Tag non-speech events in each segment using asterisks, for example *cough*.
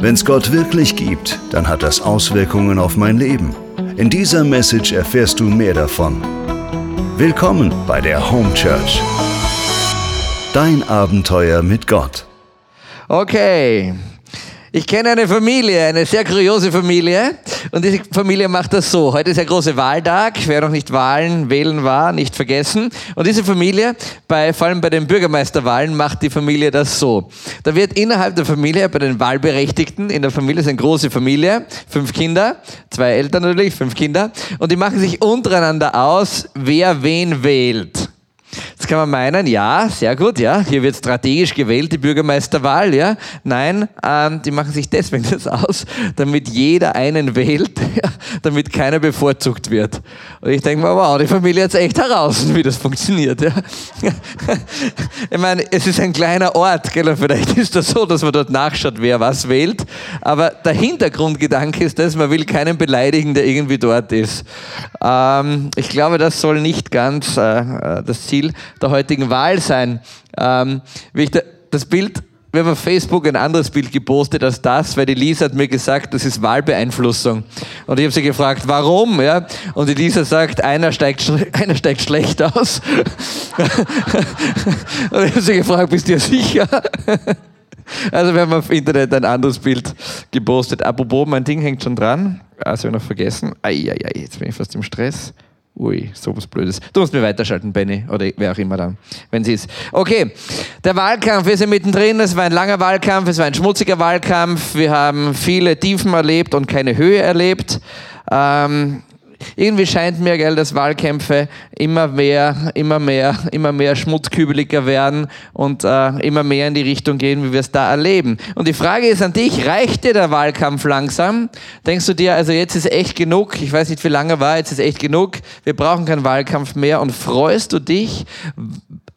Wenn es Gott wirklich gibt, dann hat das Auswirkungen auf mein Leben. In dieser Message erfährst du mehr davon. Willkommen bei der Home Church. Dein Abenteuer mit Gott. Okay, ich kenne eine Familie, eine sehr kuriose Familie. Und diese Familie macht das so. Heute ist der große Wahltag. Wer noch nicht Wahlen wählen war, nicht vergessen. Und diese Familie, bei, vor allem bei den Bürgermeisterwahlen, macht die Familie das so. Da wird innerhalb der Familie, bei den Wahlberechtigten, in der Familie ist eine große Familie, fünf Kinder, zwei Eltern natürlich, fünf Kinder. Und die machen sich untereinander aus, wer wen wählt. Kann man meinen, ja, sehr gut, ja, hier wird strategisch gewählt, die Bürgermeisterwahl, ja. Nein, ähm, die machen sich deswegen das aus, damit jeder einen wählt, damit keiner bevorzugt wird. Und ich denke mir, wow, die Familie hat es echt heraus, wie das funktioniert, ja. *laughs* ich meine, es ist ein kleiner Ort, gell, vielleicht ist das so, dass man dort nachschaut, wer was wählt, aber der Hintergrundgedanke ist das, man will keinen beleidigen, der irgendwie dort ist. Ähm, ich glaube, das soll nicht ganz äh, das Ziel Ziel der heutigen Wahl sein. Ähm, da, das Bild, wir haben auf Facebook ein anderes Bild gepostet als das, weil die Lisa hat mir gesagt, das ist Wahlbeeinflussung. Und ich habe sie gefragt, warum? Ja? Und die Lisa sagt, einer steigt, *laughs* einer steigt schlecht aus. *laughs* Und ich habe sie gefragt, bist du dir sicher? *laughs* Also wir haben auf Internet ein anderes Bild gepostet. Apropos, mein Ding hängt schon dran. Also ich noch vergessen. Eieiei, jetzt bin ich fast im Stress. Ui, sowas Blödes. Du musst mir weiterschalten, Benny, oder wer auch immer dann, wenn sie ist. Okay, der Wahlkampf, wir sind mittendrin. Es war ein langer Wahlkampf, es war ein schmutziger Wahlkampf. Wir haben viele Tiefen erlebt und keine Höhe erlebt. Ähm, irgendwie scheint mir, gell, dass Wahlkämpfe immer mehr, immer mehr, immer mehr schmutzkübeliger werden und äh, immer mehr in die Richtung gehen, wie wir es da erleben. Und die Frage ist an dich, reicht dir der Wahlkampf langsam? Denkst du dir, also jetzt ist echt genug, ich weiß nicht, wie lange war, jetzt ist echt genug, wir brauchen keinen Wahlkampf mehr und freust du dich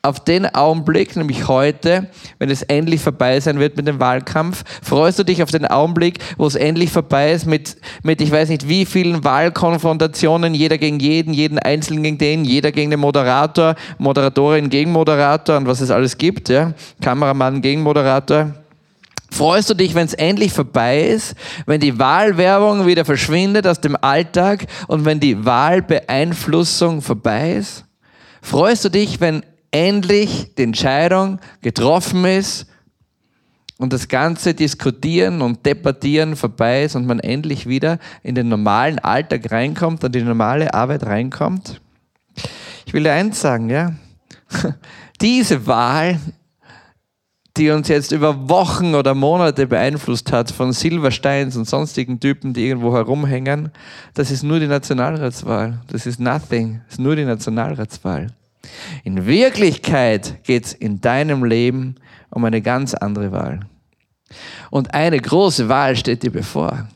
auf den Augenblick, nämlich heute, wenn es endlich vorbei sein wird mit dem Wahlkampf, freust du dich auf den Augenblick, wo es endlich vorbei ist mit, mit ich weiß nicht wie vielen Wahlkonfrontationen, jeder gegen jeden, jeden Einzelnen gegen den, jeder gegen den Moderator, Moderatorin gegen Moderator und was es alles gibt, ja? Kameramann gegen Moderator. Freust du dich, wenn es endlich vorbei ist, wenn die Wahlwerbung wieder verschwindet aus dem Alltag und wenn die Wahlbeeinflussung vorbei ist? Freust du dich, wenn endlich die Entscheidung getroffen ist und das ganze Diskutieren und Debattieren vorbei ist und man endlich wieder in den normalen Alltag reinkommt und die normale Arbeit reinkommt. Ich will dir eins sagen, ja. *laughs* Diese Wahl, die uns jetzt über Wochen oder Monate beeinflusst hat von Silversteins und sonstigen Typen, die irgendwo herumhängen, das ist nur die Nationalratswahl. Das ist nothing. Das ist nur die Nationalratswahl. In Wirklichkeit geht es in deinem Leben um eine ganz andere Wahl. Und eine große Wahl steht dir bevor.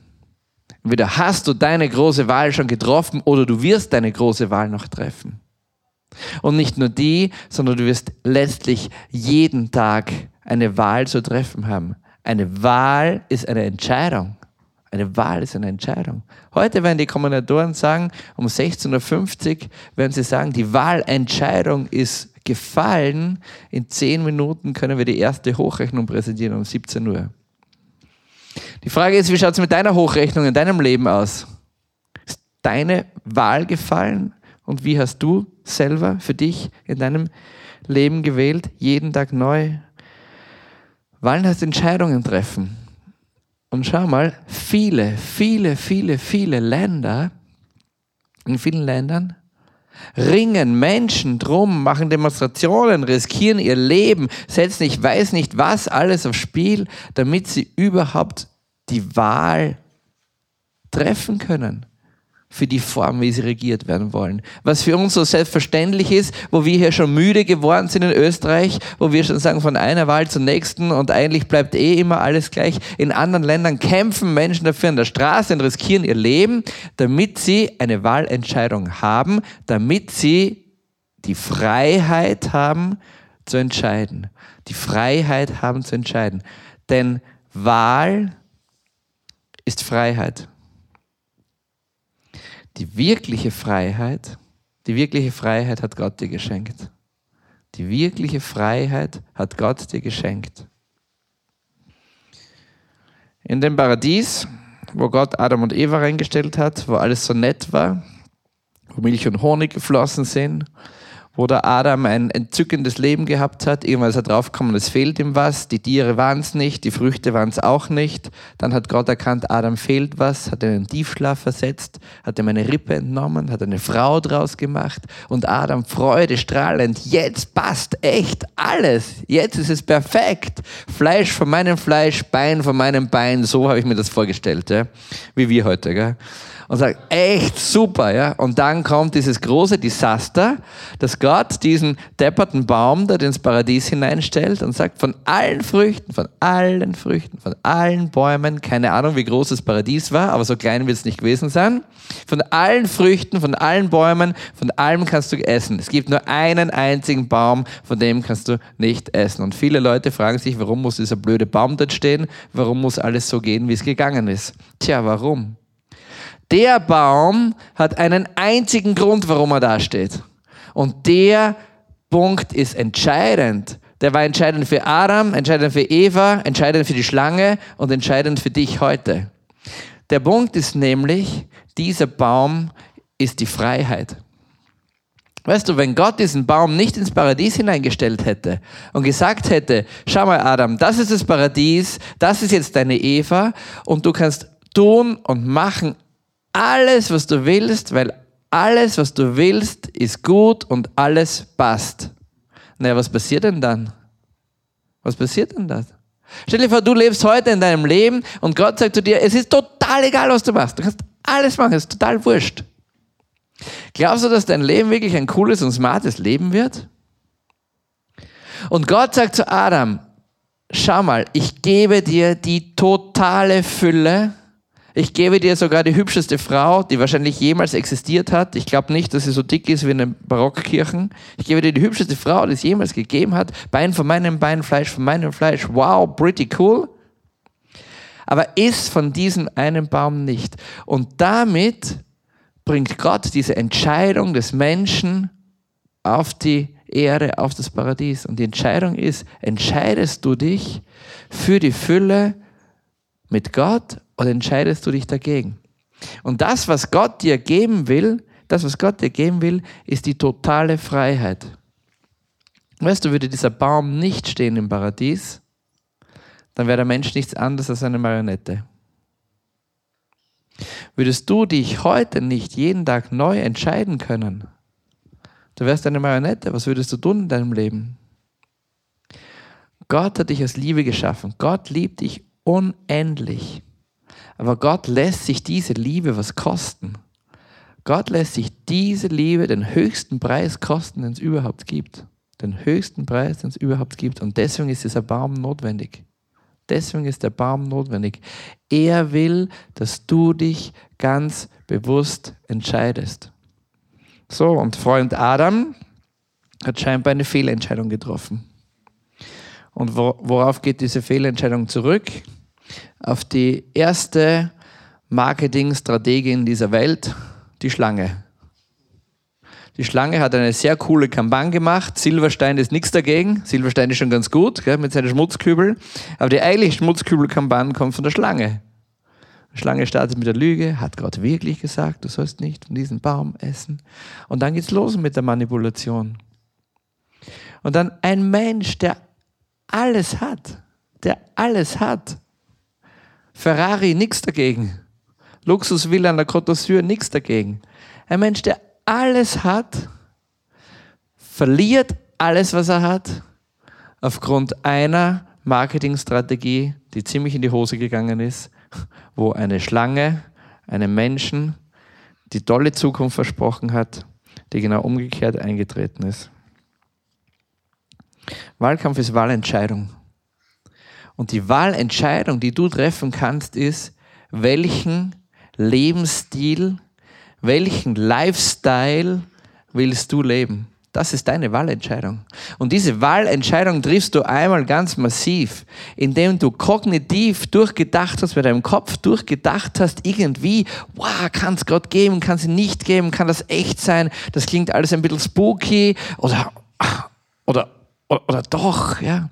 Entweder hast du deine große Wahl schon getroffen oder du wirst deine große Wahl noch treffen. Und nicht nur die, sondern du wirst letztlich jeden Tag eine Wahl zu treffen haben. Eine Wahl ist eine Entscheidung. Eine Wahl ist eine Entscheidung. Heute werden die Kombinatoren sagen, um 16.50 Uhr werden sie sagen, die Wahlentscheidung ist gefallen. In zehn Minuten können wir die erste Hochrechnung präsentieren um 17 Uhr. Die Frage ist, wie schaut es mit deiner Hochrechnung in deinem Leben aus? Ist deine Wahl gefallen? Und wie hast du selber für dich in deinem Leben gewählt? Jeden Tag neu. Wahlen heißt Entscheidungen treffen. Und schau mal, viele, viele, viele, viele Länder, in vielen Ländern, ringen Menschen drum, machen Demonstrationen, riskieren ihr Leben, setzen ich weiß nicht was alles aufs Spiel, damit sie überhaupt die Wahl treffen können für die Form, wie sie regiert werden wollen. Was für uns so selbstverständlich ist, wo wir hier schon müde geworden sind in Österreich, wo wir schon sagen, von einer Wahl zur nächsten und eigentlich bleibt eh immer alles gleich. In anderen Ländern kämpfen Menschen dafür an der Straße und riskieren ihr Leben, damit sie eine Wahlentscheidung haben, damit sie die Freiheit haben zu entscheiden. Die Freiheit haben zu entscheiden. Denn Wahl ist Freiheit die wirkliche Freiheit, die wirkliche Freiheit hat Gott dir geschenkt. Die wirkliche Freiheit hat Gott dir geschenkt. in dem Paradies, wo Gott Adam und Eva reingestellt hat, wo alles so nett war, wo Milch und Honig geflossen sind, wo der Adam ein entzückendes Leben gehabt hat. Irgendwann ist er draufgekommen, es fehlt ihm was. Die Tiere waren es nicht, die Früchte waren es auch nicht. Dann hat Gott erkannt, Adam fehlt was, hat ihn in einen Tiefschlaf versetzt, hat ihm eine Rippe entnommen, hat eine Frau draus gemacht und Adam freudestrahlend, jetzt passt echt alles. Jetzt ist es perfekt. Fleisch von meinem Fleisch, Bein von meinem Bein, so habe ich mir das vorgestellt, ja? wie wir heute. Gell? Und sagt, echt super, ja. Und dann kommt dieses große Desaster, dass Gott diesen depperten Baum dort ins Paradies hineinstellt und sagt, von allen Früchten, von allen Früchten, von allen Bäumen, keine Ahnung, wie groß das Paradies war, aber so klein wird es nicht gewesen sein, von allen Früchten, von allen Bäumen, von allem kannst du essen. Es gibt nur einen einzigen Baum, von dem kannst du nicht essen. Und viele Leute fragen sich, warum muss dieser blöde Baum dort stehen? Warum muss alles so gehen, wie es gegangen ist? Tja, warum? Der Baum hat einen einzigen Grund, warum er da steht. Und der Punkt ist entscheidend. Der war entscheidend für Adam, entscheidend für Eva, entscheidend für die Schlange und entscheidend für dich heute. Der Punkt ist nämlich, dieser Baum ist die Freiheit. Weißt du, wenn Gott diesen Baum nicht ins Paradies hineingestellt hätte und gesagt hätte, schau mal Adam, das ist das Paradies, das ist jetzt deine Eva und du kannst tun und machen alles, was du willst, weil alles, was du willst, ist gut und alles passt. Naja, was passiert denn dann? Was passiert denn dann? Stell dir vor, du lebst heute in deinem Leben und Gott sagt zu dir, es ist total egal, was du machst. Du kannst alles machen, es ist total wurscht. Glaubst du, dass dein Leben wirklich ein cooles und smartes Leben wird? Und Gott sagt zu Adam, schau mal, ich gebe dir die totale Fülle ich gebe dir sogar die hübscheste Frau, die wahrscheinlich jemals existiert hat. Ich glaube nicht, dass sie so dick ist wie in den Barockkirchen. Ich gebe dir die hübscheste Frau, die es jemals gegeben hat. Bein von meinem Bein, Fleisch von meinem Fleisch. Wow, pretty cool. Aber isst von diesem einen Baum nicht. Und damit bringt Gott diese Entscheidung des Menschen auf die Erde, auf das Paradies. Und die Entscheidung ist, entscheidest du dich für die Fülle mit Gott oder entscheidest du dich dagegen? Und das, was Gott dir geben will, das, was Gott dir geben will, ist die totale Freiheit. Weißt du, würde dieser Baum nicht stehen im Paradies, dann wäre der Mensch nichts anderes als eine Marionette. Würdest du dich heute nicht jeden Tag neu entscheiden können, du wärst eine Marionette, was würdest du tun in deinem Leben? Gott hat dich aus Liebe geschaffen. Gott liebt dich unendlich. Aber Gott lässt sich diese Liebe was kosten. Gott lässt sich diese Liebe den höchsten Preis kosten, den es überhaupt gibt. Den höchsten Preis, den es überhaupt gibt. Und deswegen ist dieser Baum notwendig. Deswegen ist der Baum notwendig. Er will, dass du dich ganz bewusst entscheidest. So, und Freund Adam hat scheinbar eine Fehlentscheidung getroffen. Und worauf geht diese Fehlentscheidung zurück? Auf die erste Marketingstrategin dieser Welt, die Schlange. Die Schlange hat eine sehr coole Kampagne gemacht. Silberstein ist nichts dagegen. Silberstein ist schon ganz gut gell, mit seinen Schmutzkübeln. Aber die eigentliche Schmutzkübelkampagne kommt von der Schlange. Die Schlange startet mit der Lüge, hat Gott wirklich gesagt, du sollst nicht von diesem Baum essen. Und dann geht's los mit der Manipulation. Und dann ein Mensch, der alles hat, der alles hat, Ferrari, nichts dagegen. Luxusvilla an der Côte d'Azur, nichts dagegen. Ein Mensch, der alles hat, verliert alles, was er hat, aufgrund einer Marketingstrategie, die ziemlich in die Hose gegangen ist, wo eine Schlange einem Menschen die tolle Zukunft versprochen hat, die genau umgekehrt eingetreten ist. Wahlkampf ist Wahlentscheidung. Und die Wahlentscheidung, die du treffen kannst, ist, welchen Lebensstil, welchen Lifestyle willst du leben? Das ist deine Wahlentscheidung. Und diese Wahlentscheidung triffst du einmal ganz massiv, indem du kognitiv durchgedacht hast, mit deinem Kopf durchgedacht hast, irgendwie, wow, kann es Gott geben, kann es nicht geben, kann das echt sein, das klingt alles ein bisschen spooky oder, oder, oder, oder doch, ja.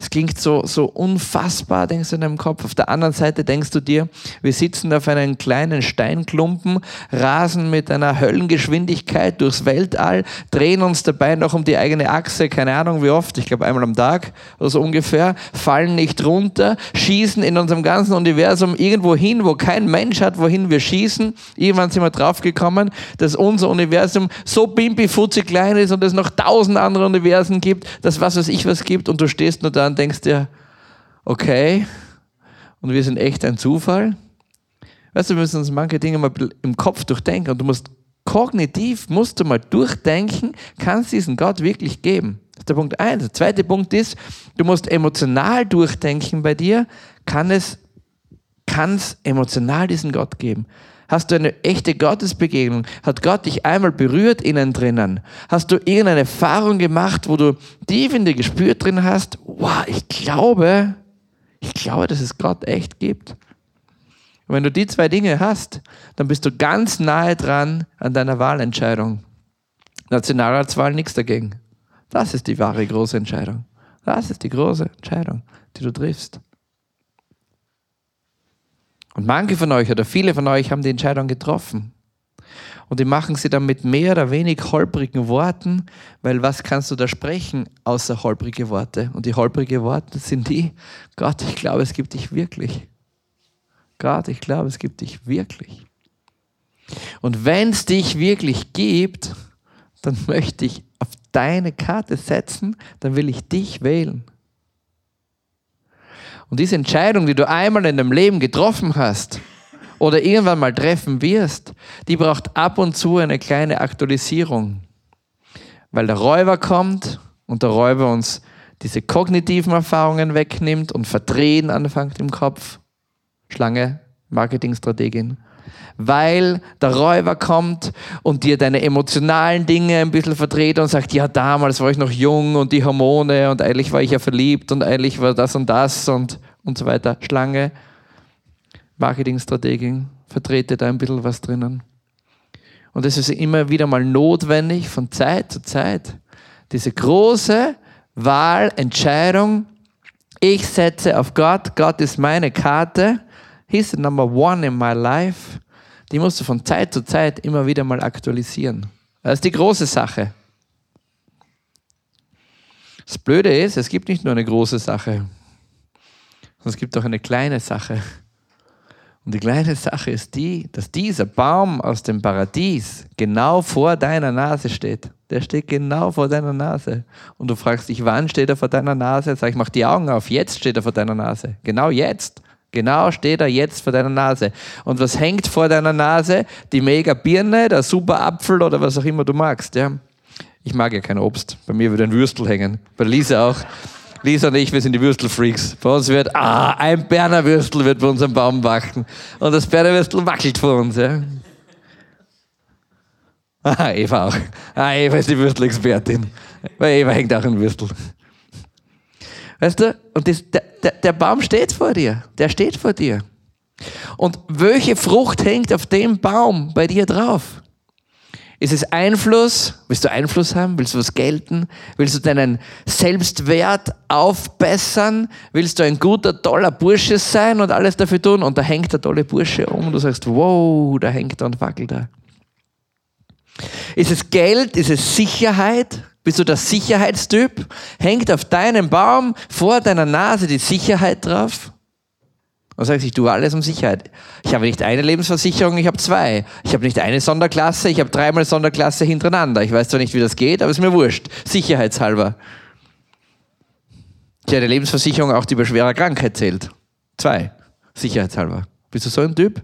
Es klingt so, so unfassbar, denkst du in deinem Kopf. Auf der anderen Seite denkst du dir, wir sitzen auf einem kleinen Steinklumpen, rasen mit einer Höllengeschwindigkeit durchs Weltall, drehen uns dabei noch um die eigene Achse, keine Ahnung wie oft, ich glaube einmal am Tag oder so ungefähr, fallen nicht runter, schießen in unserem ganzen Universum irgendwo hin, wo kein Mensch hat, wohin wir schießen. Irgendwann sind wir draufgekommen, dass unser Universum so bimpi-futzi klein ist und es noch tausend andere Universen gibt, dass was weiß ich was gibt und du stehst nur da und denkst dir, okay, und wir sind echt ein Zufall. Weißt du, wir müssen uns manche Dinge mal im Kopf durchdenken und du musst kognitiv, musst du mal durchdenken, kannst diesen Gott wirklich geben? Das ist der Punkt eins. Der zweite Punkt ist, du musst emotional durchdenken bei dir, kann es, kann es emotional diesen Gott geben? Hast du eine echte Gottesbegegnung? Hat Gott dich einmal berührt innen drinnen? Hast du irgendeine Erfahrung gemacht, wo du tief in dir gespürt drin hast, wow, ich glaube, ich glaube, dass es Gott echt gibt. Und wenn du die zwei Dinge hast, dann bist du ganz nahe dran an deiner Wahlentscheidung. Nationalratswahl nichts dagegen. Das ist die wahre große Entscheidung. Das ist die große Entscheidung, die du triffst. Und manche von euch oder viele von euch haben die Entscheidung getroffen. Und die machen sie dann mit mehr oder weniger holprigen Worten, weil was kannst du da sprechen außer holprige Worte? Und die holprige Worte sind die, Gott, ich glaube, es gibt dich wirklich. Gott, ich glaube, es gibt dich wirklich. Und wenn es dich wirklich gibt, dann möchte ich auf deine Karte setzen, dann will ich dich wählen. Und diese Entscheidung, die du einmal in deinem Leben getroffen hast oder irgendwann mal treffen wirst, die braucht ab und zu eine kleine Aktualisierung. Weil der Räuber kommt und der Räuber uns diese kognitiven Erfahrungen wegnimmt und verdrehen anfängt im Kopf. Schlange, Marketingstrategin weil der Räuber kommt und dir deine emotionalen Dinge ein bisschen verdreht und sagt, ja, damals war ich noch jung und die Hormone und eigentlich war ich ja verliebt und eigentlich war das und das und, und so weiter. Schlange, Marketingstrategin, verdreht dir da ein bisschen was drinnen. Und es ist immer wieder mal notwendig, von Zeit zu Zeit, diese große Wahlentscheidung, ich setze auf Gott, Gott ist meine Karte, He's the number one in my life die musst du von Zeit zu Zeit immer wieder mal aktualisieren. Das ist die große Sache. Das Blöde ist, es gibt nicht nur eine große Sache, sondern es gibt auch eine kleine Sache. Und die kleine Sache ist die, dass dieser Baum aus dem Paradies genau vor deiner Nase steht. Der steht genau vor deiner Nase. Und du fragst dich, wann steht er vor deiner Nase? Sag ich, mach die Augen auf. Jetzt steht er vor deiner Nase. Genau jetzt. Genau steht er jetzt vor deiner Nase. Und was hängt vor deiner Nase? Die mega Birne, der super Apfel oder was auch immer du magst. Ja? Ich mag ja kein Obst. Bei mir würde ein Würstel hängen. Bei Lisa auch. Lisa und ich, wir sind die Würstelfreaks. Bei uns wird, ah, ein Berner Würstel wird bei uns am Baum wachsen. Und das Berner Würstel wackelt vor uns. Ja? Ah, Eva auch. Ah, Eva ist die Würstelexpertin. Bei Eva hängt auch ein Würstel. Weißt du? Und das, der, der, der Baum steht vor dir. Der steht vor dir. Und welche Frucht hängt auf dem Baum bei dir drauf? Ist es Einfluss? Willst du Einfluss haben? Willst du was gelten? Willst du deinen Selbstwert aufbessern? Willst du ein guter, toller Bursche sein und alles dafür tun? Und da hängt der tolle Bursche um und du sagst, wow, da hängt er und wackelt er. Ist es Geld? Ist es Sicherheit? Bist du der Sicherheitstyp? Hängt auf deinem Baum vor deiner Nase die Sicherheit drauf? Und sagst, ich tue alles um Sicherheit. Ich habe nicht eine Lebensversicherung, ich habe zwei. Ich habe nicht eine Sonderklasse, ich habe dreimal Sonderklasse hintereinander. Ich weiß zwar nicht, wie das geht, aber ist mir wurscht. Sicherheitshalber. Ich habe eine Lebensversicherung auch, die bei schwerer Krankheit zählt. Zwei. Sicherheitshalber. Bist du so ein Typ?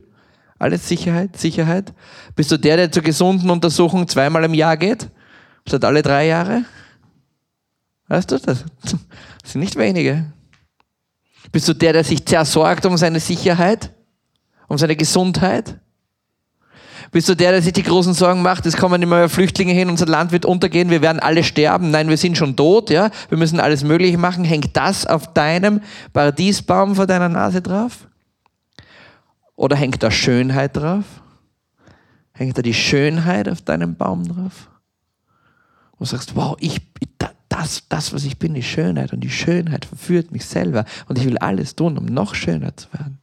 Alles Sicherheit, Sicherheit? Bist du der, der zur gesunden Untersuchung zweimal im Jahr geht? Statt alle drei Jahre? Weißt du, *laughs* das sind nicht wenige. Bist du der, der sich sehr sorgt um seine Sicherheit, um seine Gesundheit? Bist du der, der sich die großen Sorgen macht, es kommen immer mehr Flüchtlinge hin, unser Land wird untergehen, wir werden alle sterben, nein, wir sind schon tot, ja, wir müssen alles Mögliche machen. Hängt das auf deinem Paradiesbaum vor deiner Nase drauf? Oder hängt da Schönheit drauf? Hängt da die Schönheit auf deinem Baum drauf? Und sagst, wow, ich, das, das, was ich bin, ist Schönheit und die Schönheit verführt mich selber und ich will alles tun, um noch schöner zu werden.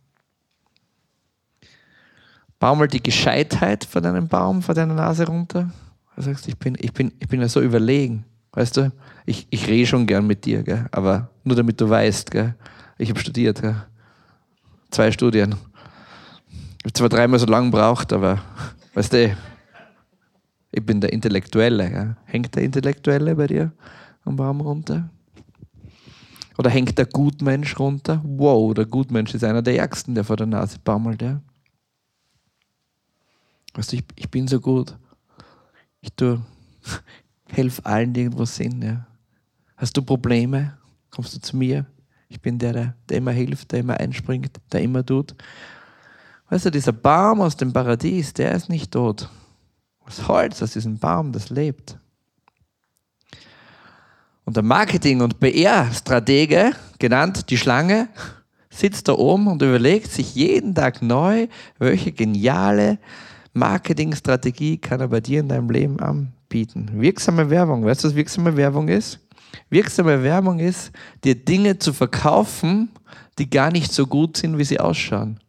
Bau mal die Gescheitheit von deinem Baum, vor deiner Nase runter. Du sagst, ich bin, ich bin, ich bin ja so überlegen. Weißt du, ich, ich rede schon gern mit dir, gell? aber nur damit du weißt, gell? ich habe studiert. Gell? Zwei Studien. Ich habe zwar dreimal so lange gebraucht, aber weißt du, ich bin der Intellektuelle. Gell? Hängt der Intellektuelle bei dir am Baum runter? Oder hängt der Gutmensch runter? Wow, der Gutmensch ist einer der Ärgsten, der vor der Nase baumelt. Ja? Weißt du, ich, ich bin so gut. Ich tue *laughs* helf allen, die irgendwo sind. Ja. Hast du Probleme? Kommst du zu mir? Ich bin der, der, der immer hilft, der immer einspringt, der immer tut. Weißt du, dieser Baum aus dem Paradies, der ist nicht tot. Das Holz aus diesem Baum, das lebt. Und der Marketing- und PR-Stratege, genannt die Schlange, sitzt da oben und überlegt sich jeden Tag neu, welche geniale Marketingstrategie kann er bei dir in deinem Leben anbieten. Wirksame Werbung. Weißt du, was wirksame Werbung ist? Wirksame Werbung ist, dir Dinge zu verkaufen, die gar nicht so gut sind, wie sie ausschauen.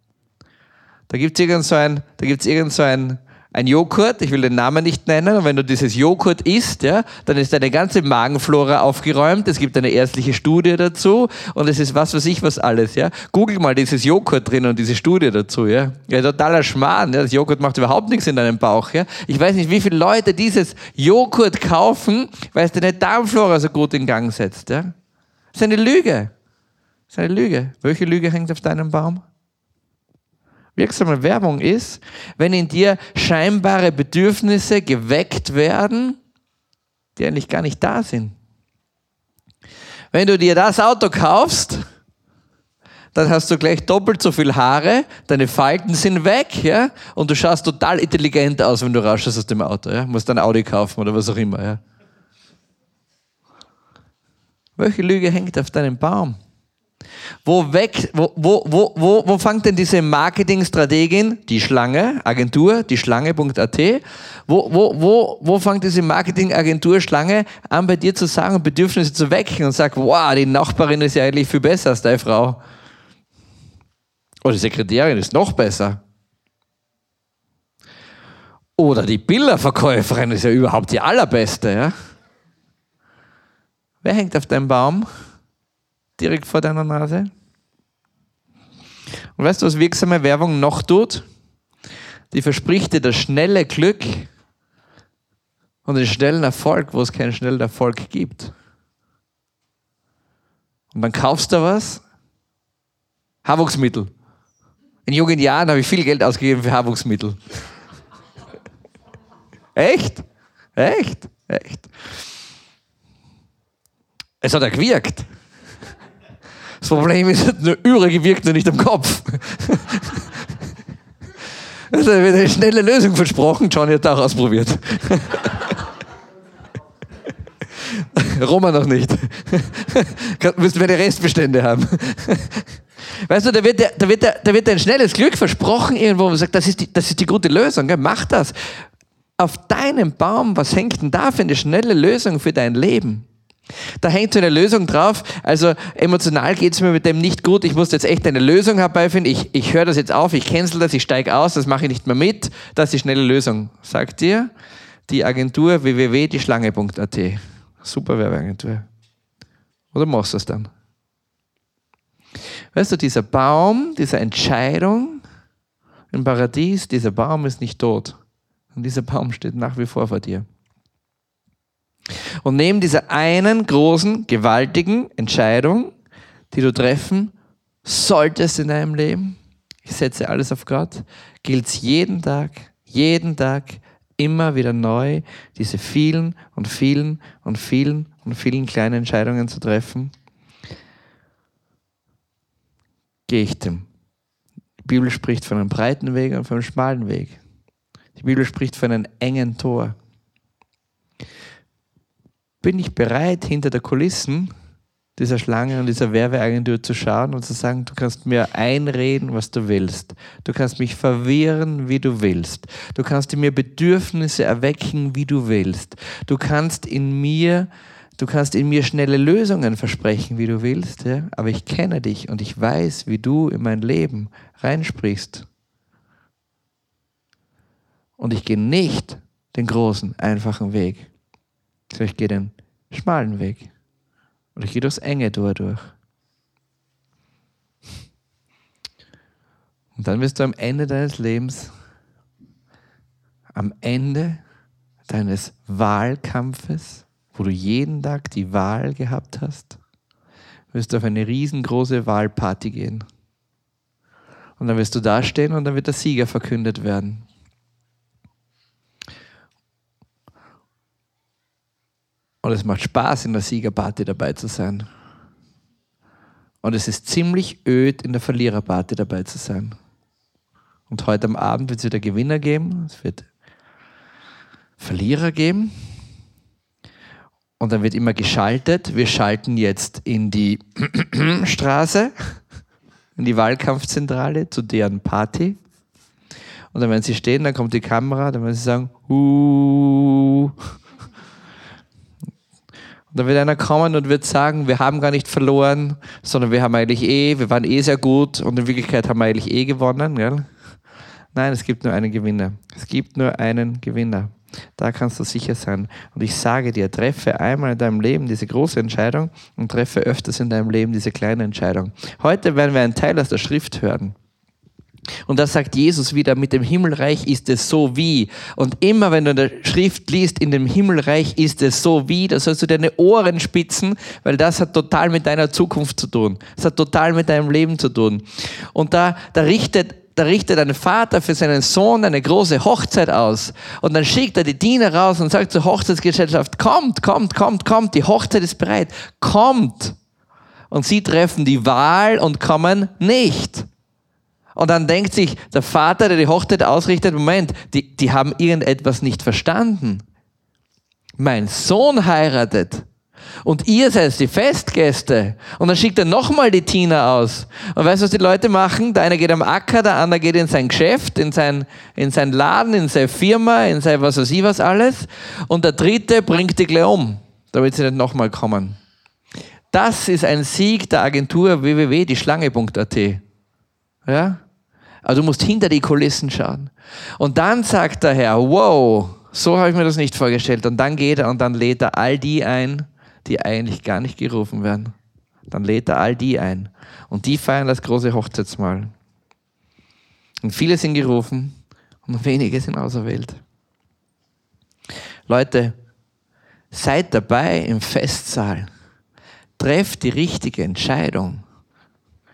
Da gibt es irgend so ein, da gibt's irgend so ein ein Joghurt, ich will den Namen nicht nennen, und wenn du dieses Joghurt isst, ja, dann ist deine ganze Magenflora aufgeräumt, es gibt eine ärztliche Studie dazu und es ist was weiß ich was alles, ja. Google mal dieses Joghurt drin und diese Studie dazu, ja. Ja, totaler Schmarrn, ja. Das Joghurt macht überhaupt nichts in deinem Bauch, ja. Ich weiß nicht, wie viele Leute dieses Joghurt kaufen, weil es deine Darmflora so gut in Gang setzt, ja. Das ist eine Lüge. Das ist eine Lüge. Welche Lüge hängt auf deinem Baum? Wirksame Werbung ist, wenn in dir scheinbare Bedürfnisse geweckt werden, die eigentlich gar nicht da sind. Wenn du dir das Auto kaufst, dann hast du gleich doppelt so viel Haare, deine Falten sind weg, ja, und du schaust total intelligent aus, wenn du rauschst aus dem Auto, ja, musst ein Audi kaufen oder was auch immer, ja. Welche Lüge hängt auf deinem Baum? Wo, weg, wo, wo, wo, wo, wo fängt denn diese Marketingstrategin, die Schlange, Agentur, die Schlange.at, wo, wo, wo, wo fängt diese Marketingagentur Schlange an, bei dir zu sagen und Bedürfnisse zu wecken und sagt, wow, die Nachbarin ist ja eigentlich viel besser als deine Frau. Oder die Sekretärin ist noch besser. Oder die Bilderverkäuferin ist ja überhaupt die allerbeste. Ja? Wer hängt auf deinem Baum? Direkt vor deiner Nase. Und weißt du, was wirksame Werbung noch tut? Die verspricht dir das schnelle Glück und den schnellen Erfolg, wo es keinen schnellen Erfolg gibt. Und dann kaufst du was? Haarwuchsmittel. In jungen Jahren habe ich viel Geld ausgegeben für Haarwuchsmittel. *laughs* Echt? Echt? Echt? Es hat ja gewirkt. Das Problem ist, eine Üre wirkt nicht am Kopf. Also wird eine schnelle Lösung versprochen. Johnny hat auch ausprobiert. Roma noch nicht. Müssten wir die Restbestände haben. Weißt du, da wird, da, wird, da wird ein schnelles Glück versprochen irgendwo und sagt, das ist die, das ist die gute Lösung. Gell? Mach das. Auf deinem Baum, was hängt denn da für eine schnelle Lösung für dein Leben? Da hängt so eine Lösung drauf. Also emotional geht es mir mit dem nicht gut. Ich muss jetzt echt eine Lösung herbeifinden. Ich, ich höre das jetzt auf, ich cancel das, ich steige aus, das mache ich nicht mehr mit. Das ist die schnelle Lösung. Sagt dir die Agentur www.dieschlange.at. Super Werbeagentur. Oder machst du es dann? Weißt du, dieser Baum, diese Entscheidung im Paradies, dieser Baum ist nicht tot. Und dieser Baum steht nach wie vor vor dir. Und neben dieser einen großen, gewaltigen Entscheidung, die du treffen solltest in deinem Leben, ich setze alles auf Gott, gilt es jeden Tag, jeden Tag immer wieder neu, diese vielen und vielen und vielen und vielen kleinen Entscheidungen zu treffen. Gehe ich dem? Die Bibel spricht von einem breiten Weg und von einem schmalen Weg. Die Bibel spricht von einem engen Tor bin ich bereit, hinter der Kulissen dieser Schlange und dieser Werbeagentur zu schauen und zu sagen, du kannst mir einreden, was du willst. Du kannst mich verwirren, wie du willst. Du kannst in mir Bedürfnisse erwecken, wie du willst. Du kannst in mir du kannst in mir schnelle Lösungen versprechen, wie du willst, ja? aber ich kenne dich und ich weiß, wie du in mein Leben reinsprichst. Und ich gehe nicht den großen, einfachen Weg, sondern ich gehe den schmalen Weg. Und ich gehe durchs enge Tor durch. Und dann wirst du am Ende deines Lebens, am Ende deines Wahlkampfes, wo du jeden Tag die Wahl gehabt hast, wirst du auf eine riesengroße Wahlparty gehen. Und dann wirst du da stehen und dann wird der Sieger verkündet werden. Und es macht Spaß, in der Siegerparty dabei zu sein. Und es ist ziemlich öd, in der Verliererparty dabei zu sein. Und heute am Abend wird es wieder Gewinner geben, es wird Verlierer geben. Und dann wird immer geschaltet. Wir schalten jetzt in die *clears throat* Straße, in die Wahlkampfzentrale, zu deren Party. Und dann, wenn sie stehen, dann kommt die Kamera, dann werden sie sagen, Huuuh. Dann wird einer kommen und wird sagen, wir haben gar nicht verloren, sondern wir haben eigentlich eh, wir waren eh sehr gut und in Wirklichkeit haben wir eigentlich eh gewonnen. Gell? Nein, es gibt nur einen Gewinner. Es gibt nur einen Gewinner. Da kannst du sicher sein. Und ich sage dir, treffe einmal in deinem Leben diese große Entscheidung und treffe öfters in deinem Leben diese kleine Entscheidung. Heute werden wir einen Teil aus der Schrift hören. Und da sagt Jesus wieder, mit dem Himmelreich ist es so wie. Und immer wenn du in der Schrift liest, in dem Himmelreich ist es so wie, da sollst du deine Ohren spitzen, weil das hat total mit deiner Zukunft zu tun. Das hat total mit deinem Leben zu tun. Und da, da richtet da richtet ein Vater für seinen Sohn eine große Hochzeit aus. Und dann schickt er die Diener raus und sagt zur Hochzeitsgesellschaft, kommt, kommt, kommt, kommt, die Hochzeit ist bereit, kommt. Und sie treffen die Wahl und kommen nicht. Und dann denkt sich der Vater, der die Hochzeit ausrichtet, Moment, die, die haben irgendetwas nicht verstanden. Mein Sohn heiratet. Und ihr seid die Festgäste. Und dann schickt er nochmal die Tina aus. Und weißt du, was die Leute machen? Der eine geht am Acker, der andere geht in sein Geschäft, in sein, in sein Laden, in seine Firma, in sein was weiß ich was alles. Und der dritte bringt die gleich um, damit sie nicht nochmal kommen. Das ist ein Sieg der Agentur www.dieschlange.at. Ja? Also du musst hinter die Kulissen schauen. Und dann sagt der Herr, wow, so habe ich mir das nicht vorgestellt. Und dann geht er und dann lädt er all die ein, die eigentlich gar nicht gerufen werden. Dann lädt er all die ein. Und die feiern das große Hochzeitsmahl. Und viele sind gerufen und wenige sind auserwählt. Leute, seid dabei im Festsaal. Trefft die richtige Entscheidung.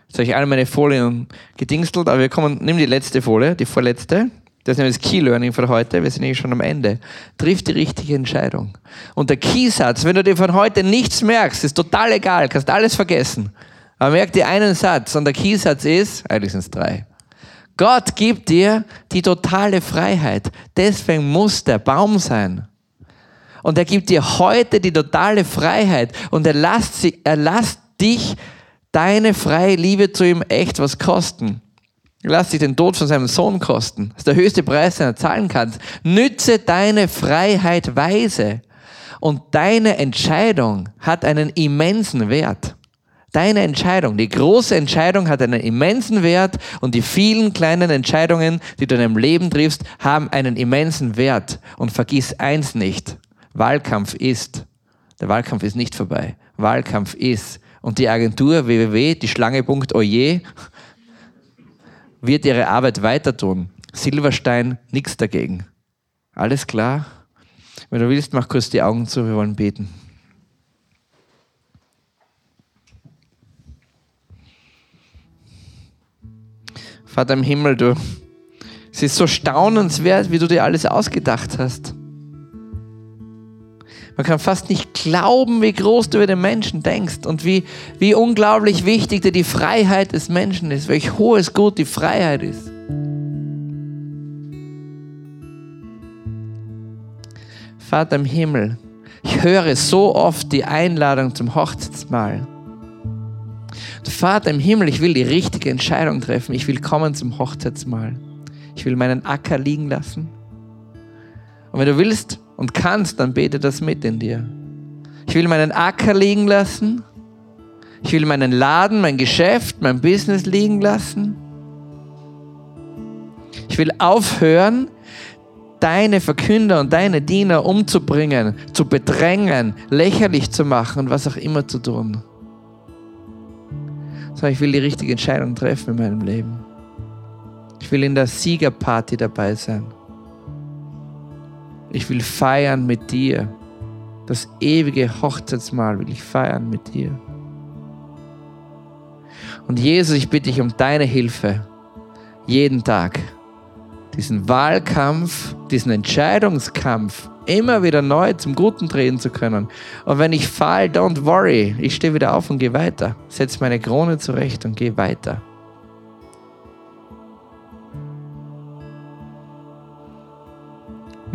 Jetzt habe ich alle meine Folien gedingstelt, aber wir kommen, nimm die letzte Folie, die vorletzte. Das ist nämlich das Key Learning für heute. Wir sind nämlich schon am Ende. Triff die richtige Entscheidung. Und der Keysatz, wenn du dir von heute nichts merkst, ist total egal, kannst alles vergessen. Aber merk dir einen Satz und der Keysatz ist, eigentlich sind es drei. Gott gibt dir die totale Freiheit. Deswegen muss der Baum sein. Und er gibt dir heute die totale Freiheit und er lässt, sie, er lässt dich deine freie Liebe zu ihm echt was kosten. Lass dich den Tod von seinem Sohn kosten. Das ist der höchste Preis, den er zahlen kannst. Nütze deine Freiheit weise. Und deine Entscheidung hat einen immensen Wert. Deine Entscheidung, die große Entscheidung hat einen immensen Wert und die vielen kleinen Entscheidungen, die du in deinem Leben triffst, haben einen immensen Wert. Und vergiss eins nicht. Wahlkampf ist. Der Wahlkampf ist nicht vorbei. Wahlkampf ist und die Agentur www, die Schlange.oje, wird ihre Arbeit weiter tun. Silberstein, nichts dagegen. Alles klar? Wenn du willst, mach kurz die Augen zu, wir wollen beten. Vater im Himmel, du, es ist so staunenswert, wie du dir alles ausgedacht hast. Man kann fast nicht glauben, wie groß du über den Menschen denkst und wie, wie unglaublich wichtig dir die Freiheit des Menschen ist, welch hohes Gut die Freiheit ist. Vater im Himmel, ich höre so oft die Einladung zum Hochzeitsmahl. Vater im Himmel, ich will die richtige Entscheidung treffen. Ich will kommen zum Hochzeitsmahl. Ich will meinen Acker liegen lassen. Und wenn du willst, und kannst, dann bete das mit in dir. Ich will meinen Acker liegen lassen. Ich will meinen Laden, mein Geschäft, mein Business liegen lassen. Ich will aufhören, deine Verkünder und deine Diener umzubringen, zu bedrängen, lächerlich zu machen und was auch immer zu tun. Sondern ich will die richtige Entscheidung treffen in meinem Leben. Ich will in der Siegerparty dabei sein. Ich will feiern mit dir. Das ewige Hochzeitsmahl will ich feiern mit dir. Und Jesus, ich bitte dich um deine Hilfe. Jeden Tag. Diesen Wahlkampf, diesen Entscheidungskampf immer wieder neu zum Guten drehen zu können. Und wenn ich fall, don't worry. Ich stehe wieder auf und gehe weiter. Setz meine Krone zurecht und gehe weiter.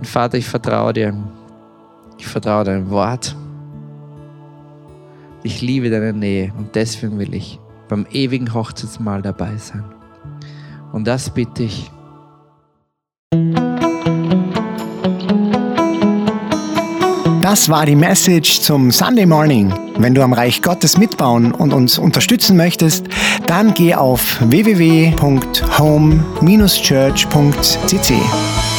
Und Vater, ich vertraue dir. Ich vertraue deinem Wort. Ich liebe deine Nähe und deswegen will ich beim ewigen Hochzeitsmahl dabei sein. Und das bitte ich. Das war die Message zum Sunday Morning. Wenn du am Reich Gottes mitbauen und uns unterstützen möchtest, dann geh auf www.home-church.cc.